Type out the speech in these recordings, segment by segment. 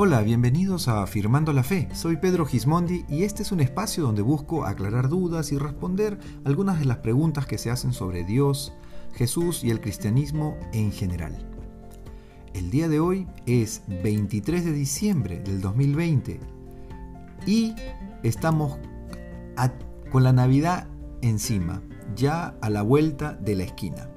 Hola, bienvenidos a Afirmando la Fe. Soy Pedro Gismondi y este es un espacio donde busco aclarar dudas y responder algunas de las preguntas que se hacen sobre Dios, Jesús y el cristianismo en general. El día de hoy es 23 de diciembre del 2020 y estamos con la Navidad encima, ya a la vuelta de la esquina.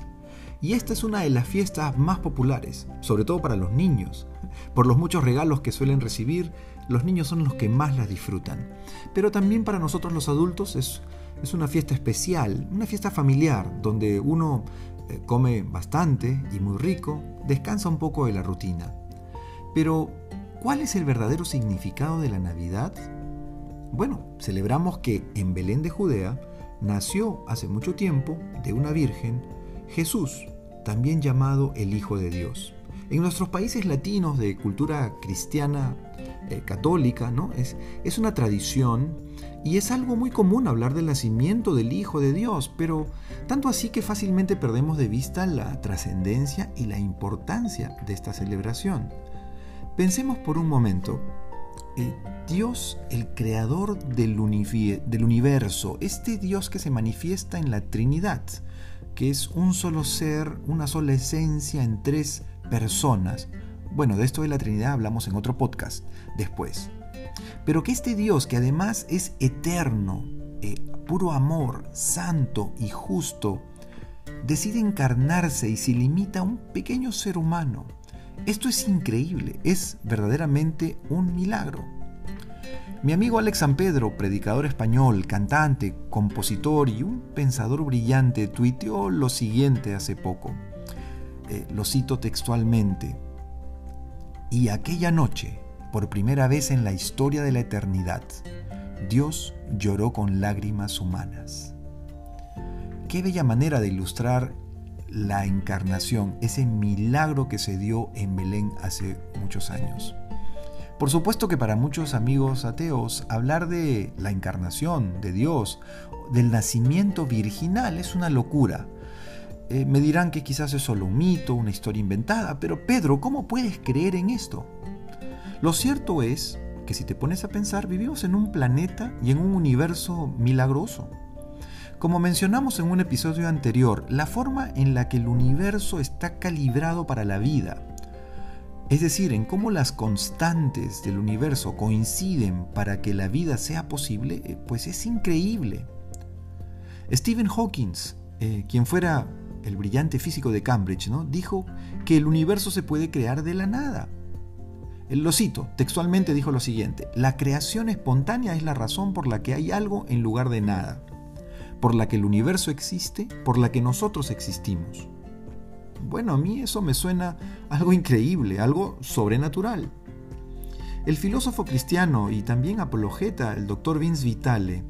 Y esta es una de las fiestas más populares, sobre todo para los niños. Por los muchos regalos que suelen recibir, los niños son los que más las disfrutan. Pero también para nosotros los adultos es, es una fiesta especial, una fiesta familiar, donde uno eh, come bastante y muy rico, descansa un poco de la rutina. Pero, ¿cuál es el verdadero significado de la Navidad? Bueno, celebramos que en Belén de Judea nació hace mucho tiempo de una virgen Jesús, también llamado el Hijo de Dios. En nuestros países latinos de cultura cristiana eh, católica, ¿no? Es, es una tradición y es algo muy común hablar del nacimiento del Hijo de Dios, pero tanto así que fácilmente perdemos de vista la trascendencia y la importancia de esta celebración. Pensemos por un momento, eh, Dios, el creador del, del universo, este Dios que se manifiesta en la Trinidad, que es un solo ser, una sola esencia en tres personas. Bueno, de esto de la Trinidad hablamos en otro podcast después. Pero que este Dios, que además es eterno, eh, puro amor, santo y justo, decide encarnarse y se limita a un pequeño ser humano. Esto es increíble, es verdaderamente un milagro. Mi amigo Alex San Pedro, predicador español, cantante, compositor y un pensador brillante, tuiteó lo siguiente hace poco. Eh, lo cito textualmente. Y aquella noche, por primera vez en la historia de la eternidad, Dios lloró con lágrimas humanas. Qué bella manera de ilustrar la encarnación, ese milagro que se dio en Belén hace muchos años. Por supuesto que para muchos amigos ateos hablar de la encarnación de Dios, del nacimiento virginal, es una locura. Eh, me dirán que quizás es solo un mito, una historia inventada, pero Pedro, ¿cómo puedes creer en esto? Lo cierto es que si te pones a pensar, vivimos en un planeta y en un universo milagroso. Como mencionamos en un episodio anterior, la forma en la que el universo está calibrado para la vida, es decir, en cómo las constantes del universo coinciden para que la vida sea posible, eh, pues es increíble. Stephen Hawking, eh, quien fuera el brillante físico de Cambridge, ¿no? dijo que el universo se puede crear de la nada. Lo cito, textualmente dijo lo siguiente, la creación espontánea es la razón por la que hay algo en lugar de nada, por la que el universo existe, por la que nosotros existimos. Bueno, a mí eso me suena algo increíble, algo sobrenatural. El filósofo cristiano y también apologeta, el doctor Vince Vitale,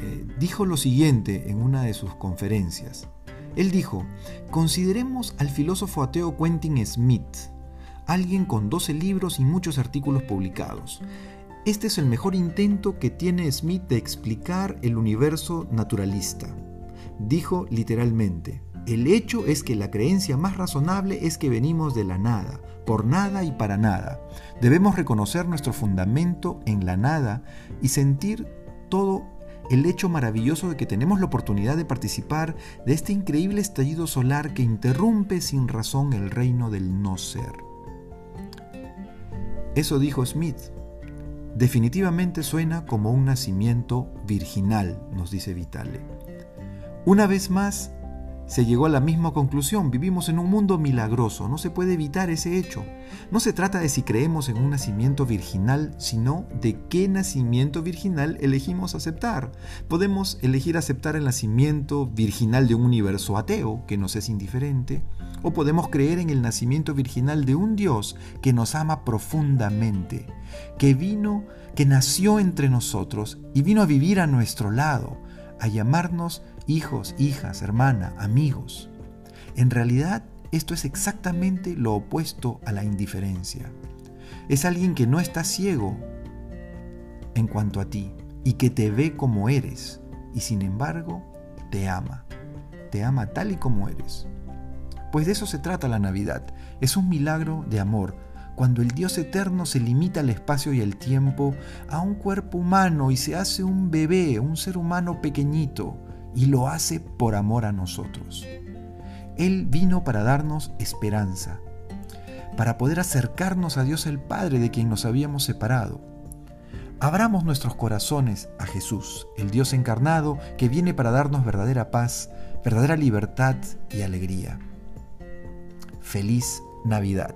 eh, dijo lo siguiente en una de sus conferencias. Él dijo, consideremos al filósofo ateo Quentin Smith, alguien con 12 libros y muchos artículos publicados. Este es el mejor intento que tiene Smith de explicar el universo naturalista. Dijo literalmente, el hecho es que la creencia más razonable es que venimos de la nada, por nada y para nada. Debemos reconocer nuestro fundamento en la nada y sentir todo el hecho maravilloso de que tenemos la oportunidad de participar de este increíble estallido solar que interrumpe sin razón el reino del no ser. Eso dijo Smith. Definitivamente suena como un nacimiento virginal, nos dice Vitale. Una vez más, se llegó a la misma conclusión. Vivimos en un mundo milagroso, no se puede evitar ese hecho. No se trata de si creemos en un nacimiento virginal, sino de qué nacimiento virginal elegimos aceptar. Podemos elegir aceptar el nacimiento virginal de un universo ateo, que nos es indiferente, o podemos creer en el nacimiento virginal de un Dios que nos ama profundamente, que vino, que nació entre nosotros y vino a vivir a nuestro lado, a llamarnos hijos, hijas, hermana, amigos. En realidad, esto es exactamente lo opuesto a la indiferencia. Es alguien que no está ciego en cuanto a ti y que te ve como eres y sin embargo te ama. Te ama tal y como eres. Pues de eso se trata la Navidad. Es un milagro de amor, cuando el Dios eterno se limita el espacio y el tiempo a un cuerpo humano y se hace un bebé, un ser humano pequeñito, y lo hace por amor a nosotros. Él vino para darnos esperanza, para poder acercarnos a Dios el Padre de quien nos habíamos separado. Abramos nuestros corazones a Jesús, el Dios encarnado que viene para darnos verdadera paz, verdadera libertad y alegría. Feliz Navidad.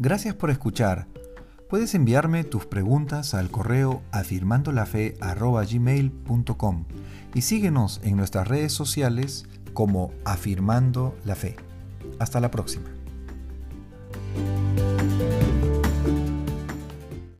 Gracias por escuchar. Puedes enviarme tus preguntas al correo afirmandolafe.gmail.com y síguenos en nuestras redes sociales como Afirmando la Fe. Hasta la próxima.